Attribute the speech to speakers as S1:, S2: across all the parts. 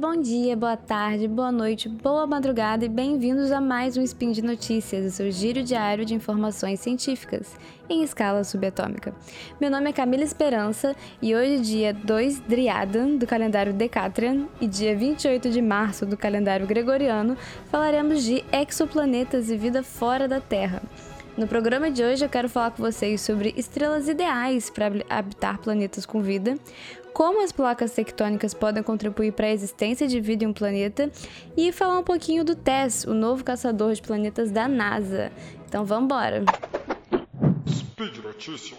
S1: bom dia, boa tarde, boa noite, boa madrugada e bem-vindos a mais um Spin de Notícias, o seu giro diário de informações científicas em escala subatômica. Meu nome é Camila Esperança e hoje, dia 2 Driadan do calendário Decatrian e dia 28 de março do calendário Gregoriano, falaremos de exoplanetas e vida fora da Terra. No programa de hoje eu quero falar com vocês sobre estrelas ideais para habitar planetas com vida, como as placas tectônicas podem contribuir para a existência de vida em um planeta e falar um pouquinho do TESS, o novo caçador de planetas da NASA. Então vamos embora. Speed Notícias.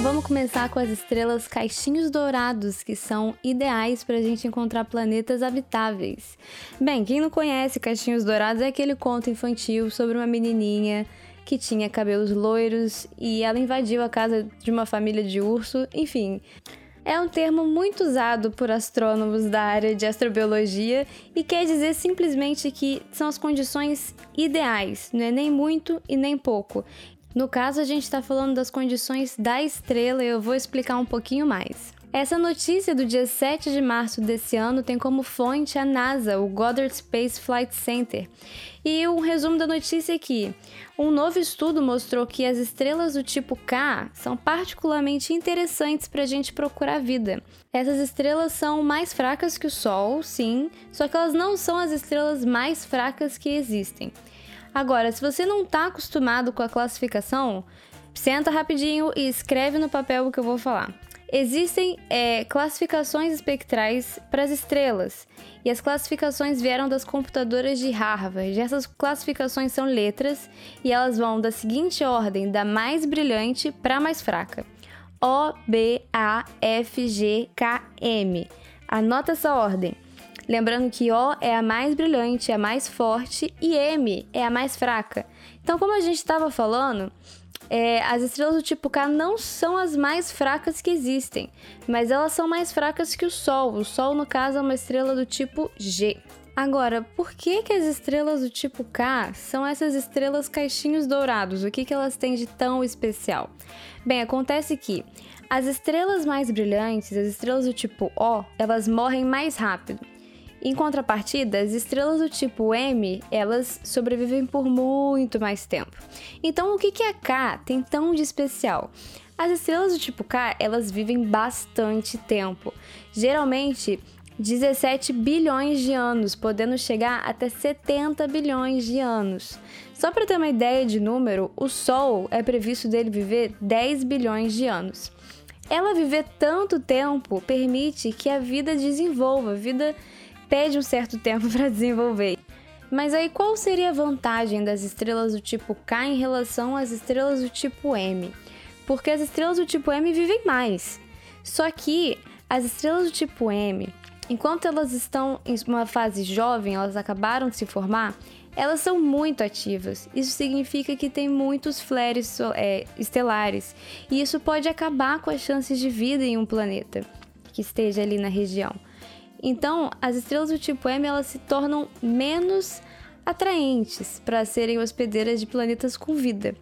S1: Então vamos começar com as estrelas caixinhos dourados, que são ideais para a gente encontrar planetas habitáveis. Bem, quem não conhece caixinhos dourados é aquele conto infantil sobre uma menininha que tinha cabelos loiros e ela invadiu a casa de uma família de urso, enfim. É um termo muito usado por astrônomos da área de astrobiologia e quer dizer simplesmente que são as condições ideais, não é nem muito e nem pouco. No caso, a gente está falando das condições da estrela e eu vou explicar um pouquinho mais. Essa notícia do dia 7 de março desse ano tem como fonte a NASA, o Goddard Space Flight Center. E um resumo da notícia aqui: um novo estudo mostrou que as estrelas do tipo K são particularmente interessantes para a gente procurar vida. Essas estrelas são mais fracas que o Sol, sim, só que elas não são as estrelas mais fracas que existem. Agora, se você não está acostumado com a classificação, senta rapidinho e escreve no papel o que eu vou falar. Existem é, classificações espectrais para as estrelas, e as classificações vieram das computadoras de Harvard. Essas classificações são letras e elas vão da seguinte ordem, da mais brilhante para a mais fraca: O, B, A, F, G, K, M. Anota essa ordem. Lembrando que O é a mais brilhante, a mais forte e M é a mais fraca. Então, como a gente estava falando, é, as estrelas do tipo K não são as mais fracas que existem, mas elas são mais fracas que o Sol. O Sol, no caso, é uma estrela do tipo G. Agora, por que, que as estrelas do tipo K são essas estrelas caixinhos dourados? O que, que elas têm de tão especial? Bem, acontece que as estrelas mais brilhantes, as estrelas do tipo O, elas morrem mais rápido. Em contrapartida, as estrelas do tipo M, elas sobrevivem por muito mais tempo. Então, o que, que a K tem tão de especial? As estrelas do tipo K, elas vivem bastante tempo. Geralmente, 17 bilhões de anos, podendo chegar até 70 bilhões de anos. Só para ter uma ideia de número, o Sol é previsto dele viver 10 bilhões de anos. Ela viver tanto tempo permite que a vida desenvolva, a vida pede um certo tempo para desenvolver. Mas aí qual seria a vantagem das estrelas do tipo K em relação às estrelas do tipo M? Porque as estrelas do tipo M vivem mais. Só que as estrelas do tipo M, enquanto elas estão em uma fase jovem, elas acabaram de se formar, elas são muito ativas. Isso significa que tem muitos flares é, estelares, e isso pode acabar com as chances de vida em um planeta que esteja ali na região. Então, as estrelas do tipo M elas se tornam menos atraentes para serem hospedeiras de planetas com vida.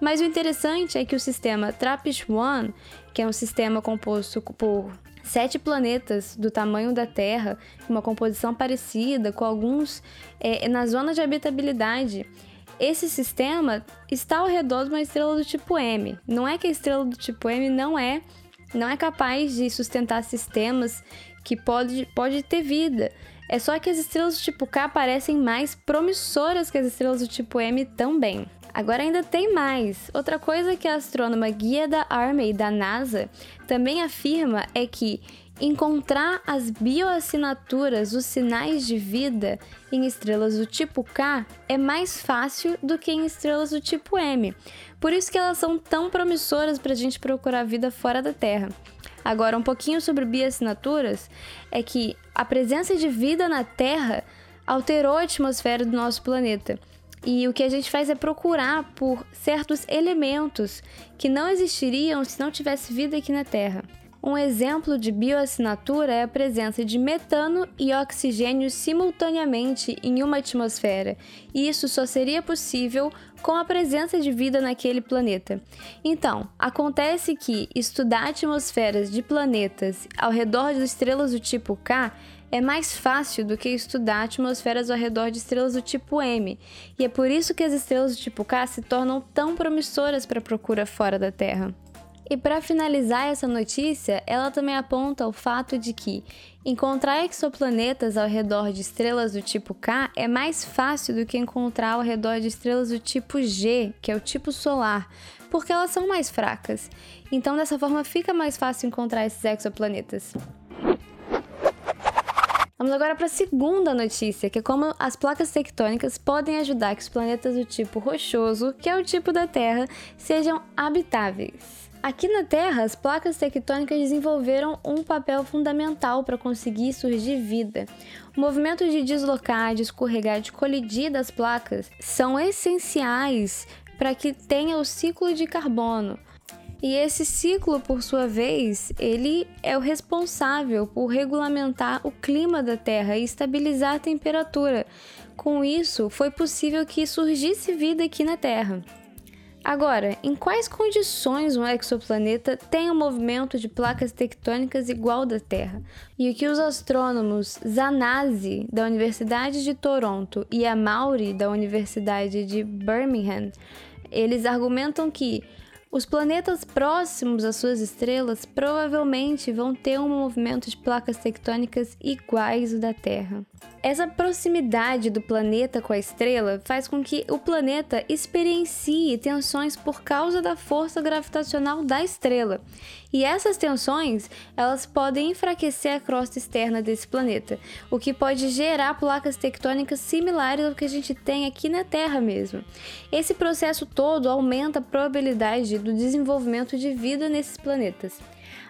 S1: Mas o interessante é que o sistema TRAPPIST-1, que é um sistema composto por sete planetas do tamanho da Terra, uma composição parecida com alguns é, na zona de habitabilidade, esse sistema está ao redor de uma estrela do tipo M. Não é que a estrela do tipo M não é não é capaz de sustentar sistemas que pode, pode ter vida. É só que as estrelas do tipo K parecem mais promissoras que as estrelas do tipo M também. Agora ainda tem mais. Outra coisa que a astrônoma Guia da Army da NASA também afirma é que encontrar as bioassinaturas, os sinais de vida em estrelas do tipo K é mais fácil do que em estrelas do tipo M. Por isso que elas são tão promissoras para a gente procurar vida fora da Terra. Agora, um pouquinho sobre bioassinaturas é que a presença de vida na Terra alterou a atmosfera do nosso planeta. E o que a gente faz é procurar por certos elementos que não existiriam se não tivesse vida aqui na Terra. Um exemplo de bioassinatura é a presença de metano e oxigênio simultaneamente em uma atmosfera, e isso só seria possível com a presença de vida naquele planeta. Então, acontece que estudar atmosferas de planetas ao redor de estrelas do tipo K é mais fácil do que estudar atmosferas ao redor de estrelas do tipo M, e é por isso que as estrelas do tipo K se tornam tão promissoras para a procura fora da Terra. E para finalizar essa notícia, ela também aponta o fato de que encontrar exoplanetas ao redor de estrelas do tipo K é mais fácil do que encontrar ao redor de estrelas do tipo G, que é o tipo solar, porque elas são mais fracas. Então, dessa forma, fica mais fácil encontrar esses exoplanetas. Vamos agora para a segunda notícia, que é como as placas tectônicas podem ajudar que os planetas do tipo rochoso, que é o tipo da Terra, sejam habitáveis. Aqui na Terra, as placas tectônicas desenvolveram um papel fundamental para conseguir surgir vida. O movimento de deslocar, de escorregar, de colidir das placas são essenciais para que tenha o ciclo de carbono. E esse ciclo, por sua vez, ele é o responsável por regulamentar o clima da Terra e estabilizar a temperatura. Com isso, foi possível que surgisse vida aqui na Terra. Agora, em quais condições um exoplaneta tem um movimento de placas tectônicas igual da Terra? E o que os astrônomos Zanazzi, da Universidade de Toronto, e Amauri, da Universidade de Birmingham, eles argumentam que os planetas próximos às suas estrelas provavelmente vão ter um movimento de placas tectônicas iguais ao da Terra. Essa proximidade do planeta com a estrela faz com que o planeta experiencie tensões por causa da força gravitacional da estrela. E essas tensões, elas podem enfraquecer a crosta externa desse planeta, o que pode gerar placas tectônicas similares ao que a gente tem aqui na Terra mesmo. Esse processo todo aumenta a probabilidade do desenvolvimento de vida nesses planetas.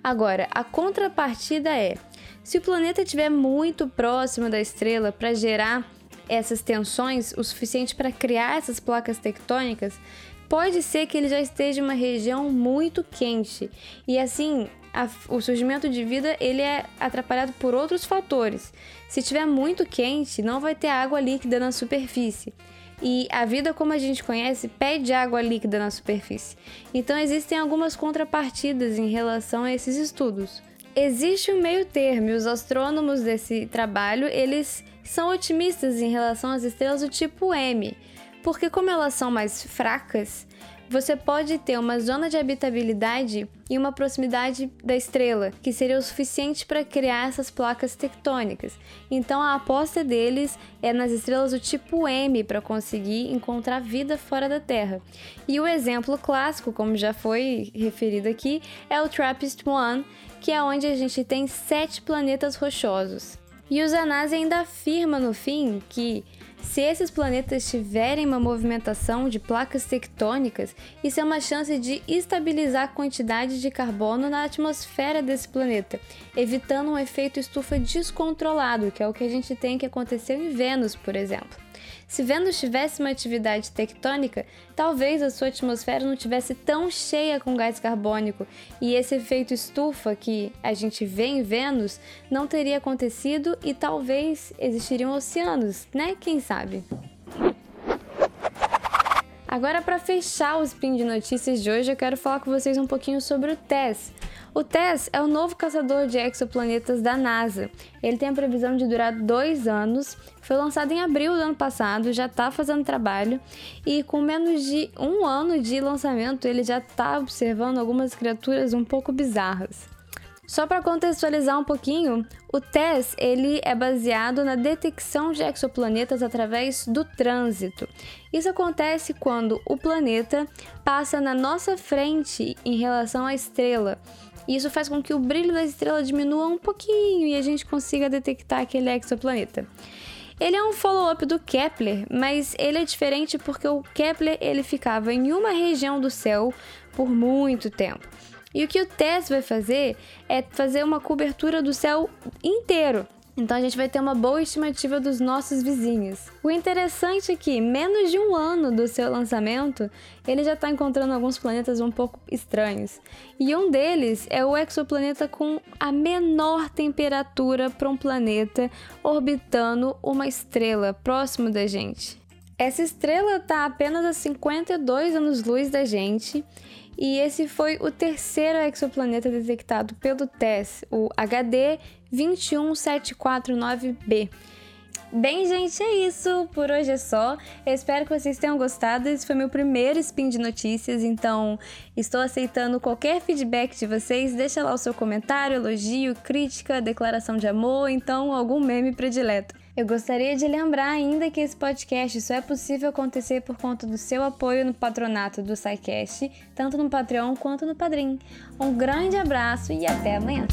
S1: Agora, a contrapartida é: se o planeta estiver muito próximo da estrela para gerar essas tensões o suficiente para criar essas placas tectônicas, pode ser que ele já esteja em uma região muito quente e assim o surgimento de vida ele é atrapalhado por outros fatores. Se estiver muito quente, não vai ter água líquida na superfície. E a vida como a gente conhece pede água líquida na superfície. Então existem algumas contrapartidas em relação a esses estudos. Existe um meio termo e os astrônomos desse trabalho, eles são otimistas em relação às estrelas do tipo M, porque como elas são mais fracas, você pode ter uma zona de habitabilidade e uma proximidade da estrela, que seria o suficiente para criar essas placas tectônicas. Então a aposta deles é nas estrelas do tipo M para conseguir encontrar vida fora da Terra. E o exemplo clássico, como já foi referido aqui, é o TRAPPIST-1, que é onde a gente tem sete planetas rochosos. E o Zanazzi ainda afirma no fim que se esses planetas tiverem uma movimentação de placas tectônicas, isso é uma chance de estabilizar a quantidade de carbono na atmosfera desse planeta, evitando um efeito estufa descontrolado, que é o que a gente tem que acontecer em Vênus, por exemplo. Se Vênus tivesse uma atividade tectônica, talvez a sua atmosfera não tivesse tão cheia com gás carbônico e esse efeito estufa que a gente vê em Vênus não teria acontecido e talvez existiriam oceanos, né? Quem sabe? Agora, para fechar o spin de notícias de hoje, eu quero falar com vocês um pouquinho sobre o TESS. O TESS é o novo caçador de exoplanetas da NASA. Ele tem a previsão de durar dois anos, foi lançado em abril do ano passado, já está fazendo trabalho e com menos de um ano de lançamento ele já está observando algumas criaturas um pouco bizarras. Só para contextualizar um pouquinho, o TESS ele é baseado na detecção de exoplanetas através do trânsito. Isso acontece quando o planeta passa na nossa frente em relação à estrela. Isso faz com que o brilho da estrela diminua um pouquinho e a gente consiga detectar aquele exoplaneta. Ele é um follow-up do Kepler, mas ele é diferente porque o Kepler ele ficava em uma região do céu por muito tempo. E o que o TESS vai fazer é fazer uma cobertura do céu inteiro. Então a gente vai ter uma boa estimativa dos nossos vizinhos. O interessante é que, menos de um ano do seu lançamento, ele já está encontrando alguns planetas um pouco estranhos. E um deles é o exoplaneta com a menor temperatura para um planeta orbitando uma estrela próximo da gente. Essa estrela está apenas a 52 anos-luz da gente e esse foi o terceiro exoplaneta detectado pelo TESS, o HD 21749b. Bem, gente, é isso. Por hoje é só. Eu espero que vocês tenham gostado. Esse foi meu primeiro spin de notícias, então estou aceitando qualquer feedback de vocês. Deixa lá o seu comentário, elogio, crítica, declaração de amor, então algum meme predileto. Eu gostaria de lembrar ainda que esse podcast só é possível acontecer por conta do seu apoio no patronato do SciCast, tanto no Patreon quanto no Padrim. Um grande abraço e até amanhã!